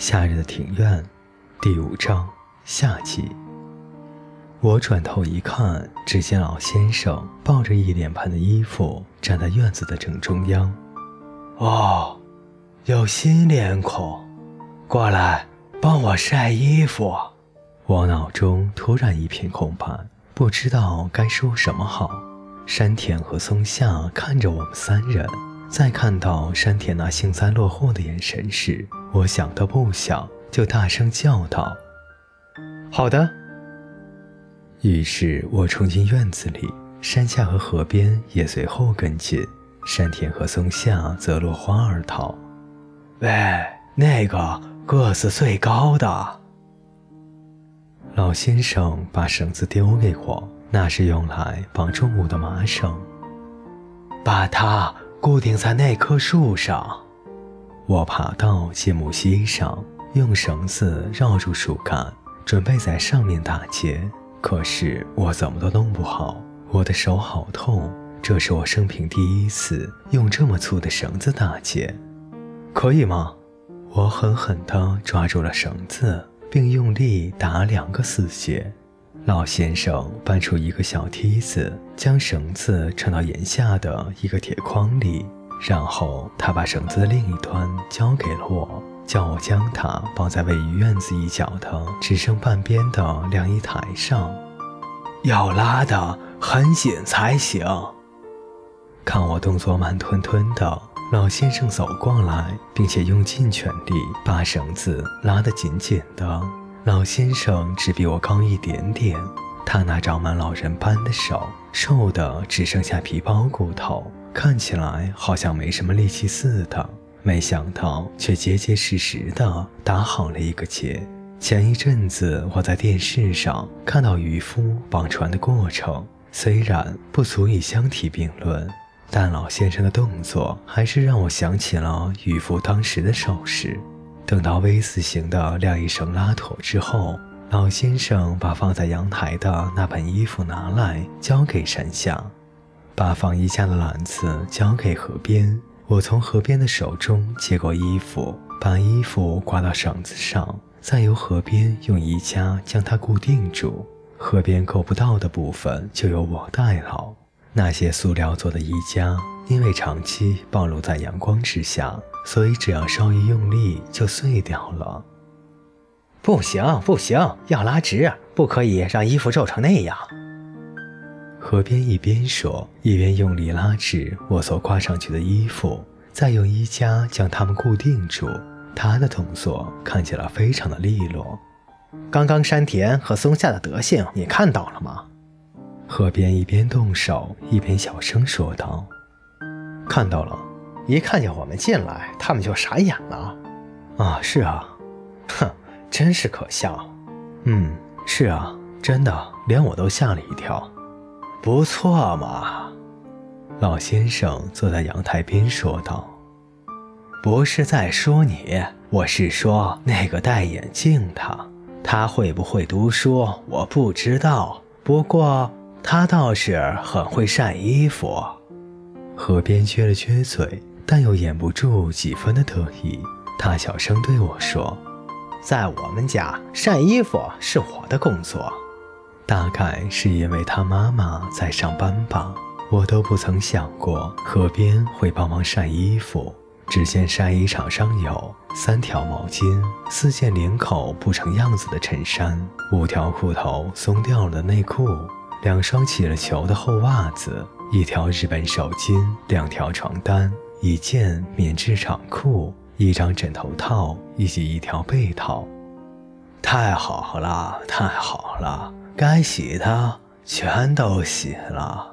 夏日的庭院，第五章夏季。我转头一看，只见老先生抱着一脸盆的衣服站在院子的正中央。哦，有新脸孔，过来帮我晒衣服。我脑中突然一片空白，不知道该说什么好。山田和松下看着我们三人，在看到山田那幸灾乐祸的眼神时。我想都不想，就大声叫道：“好的。”于是我冲进院子里，山下和河边也随后跟进，山田和松下则落荒而逃。喂，那个个子最高的老先生把绳子丢给我，那是用来绑重物的麻绳，把它固定在那棵树上。我爬到芥木溪上，用绳子绕住树干，准备在上面打结。可是我怎么都弄不好，我的手好痛。这是我生平第一次用这么粗的绳子打结，可以吗？我狠狠地抓住了绳子，并用力打两个死结。老先生搬出一个小梯子，将绳子撑到檐下的一个铁筐里。然后他把绳子的另一端交给了我，叫我将它绑在位于院子一角的只剩半边的晾衣台上，要拉得很紧才行。看我动作慢吞吞的，老先生走过来，并且用尽全力把绳子拉得紧紧的。老先生只比我高一点点，他那长满老人斑的手瘦得只剩下皮包骨头。看起来好像没什么力气似的，没想到却结结实实的打好了一个结。前一阵子我在电视上看到渔夫绑船的过程，虽然不足以相提并论，但老先生的动作还是让我想起了渔夫当时的手势。等到 V 字形的晾衣绳拉妥之后，老先生把放在阳台的那盆衣服拿来交给山下。把放衣架的篮子交给河边，我从河边的手中接过衣服，把衣服挂到绳子上，再由河边用衣架将它固定住。河边够不到的部分就由我代劳。那些塑料做的衣架，因为长期暴露在阳光之下，所以只要稍一用力就碎掉了。不行，不行，要拉直，不可以让衣服皱成那样。河边一边说，一边用力拉直我所挂上去的衣服，再用衣夹将它们固定住。他的动作看起来非常的利落。刚刚山田和松下的德行你看到了吗？河边一边动手一边小声说道：“看到了，一看见我们进来，他们就傻眼了。啊，是啊，哼，真是可笑。嗯，是啊，真的，连我都吓了一跳。”不错嘛，老先生坐在阳台边说道：“不是在说你，我是说那个戴眼镜的。他会不会读书，我不知道。不过他倒是很会晒衣服。”河边撅了撅嘴，但又掩不住几分的得意。他小声对我说：“在我们家，晒衣服是我的工作。”大概是因为他妈妈在上班吧，我都不曾想过河边会帮忙晒衣服。只见晒衣场上有三条毛巾、四件领口不成样子的衬衫、五条裤头松掉了的内裤、两双起了球的厚袜子、一条日本手巾、两条床单、一件棉质长裤、一张枕头套以及一条被套。太好了，太好了！该洗的全都洗了。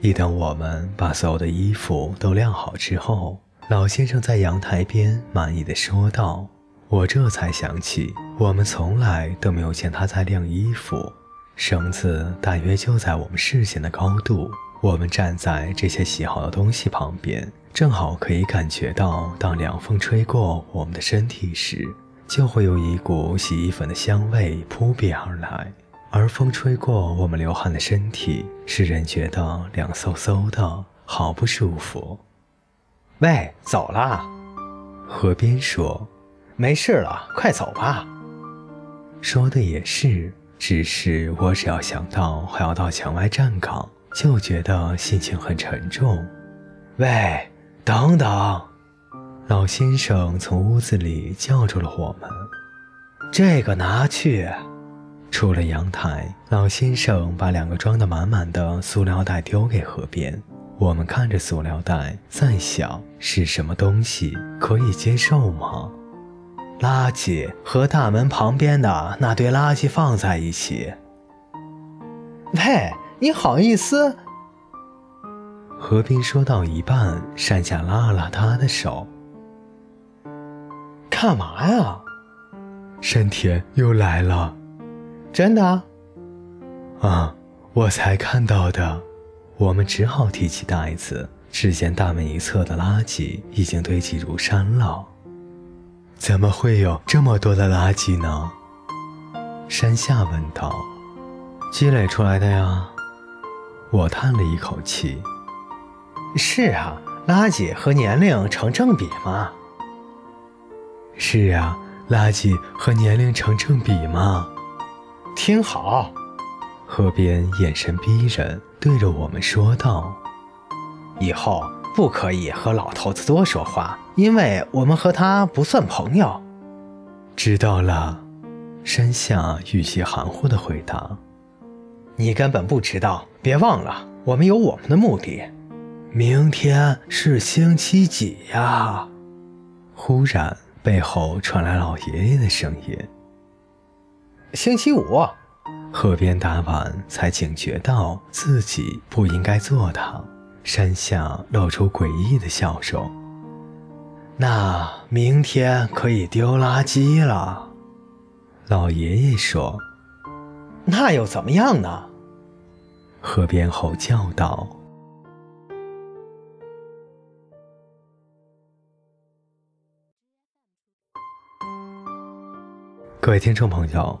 一等我们把所有的衣服都晾好之后，老先生在阳台边满意的说道：“我这才想起，我们从来都没有见他在晾衣服。绳子大约就在我们视线的高度，我们站在这些洗好的东西旁边，正好可以感觉到，当凉风吹过我们的身体时，就会有一股洗衣粉的香味扑鼻而来。”而风吹过我们流汗的身体，使人觉得凉飕飕的，好不舒服。喂，走啦！河边说：“没事了，快走吧。说的也是，只是我只要想到还要到墙外站岗，就觉得心情很沉重。喂，等等！老先生从屋子里叫住了我们。这个拿去。出了阳台，老先生把两个装得满满的塑料袋丢给河边。我们看着塑料袋，在想是什么东西，可以接受吗？垃圾和大门旁边的那堆垃圾放在一起。喂，你好意思？河边说到一半，山下拉了拉他的手。干嘛呀？山田又来了。真的？啊，我才看到的。我们只好提起袋子，只见大门一侧的垃圾已经堆积如山了。怎么会有这么多的垃圾呢？山下问道。积累出来的呀。我叹了一口气。是啊，垃圾和年龄成正比嘛。是啊，垃圾和年龄成正比嘛。听好。河边眼神逼人，对着我们说道：“以后不可以和老头子多说话，因为我们和他不算朋友。”知道了。山下语气含糊的回答：“你根本不知道，别忘了，我们有我们的目的。明天是星期几呀？”忽然，背后传来老爷爷的声音：“星期五。”河边打完，才警觉到自己不应该做他。山下露出诡异的笑容。那明天可以丢垃圾了，老爷爷说。那又怎么样呢？河边吼叫道。各位听众朋友。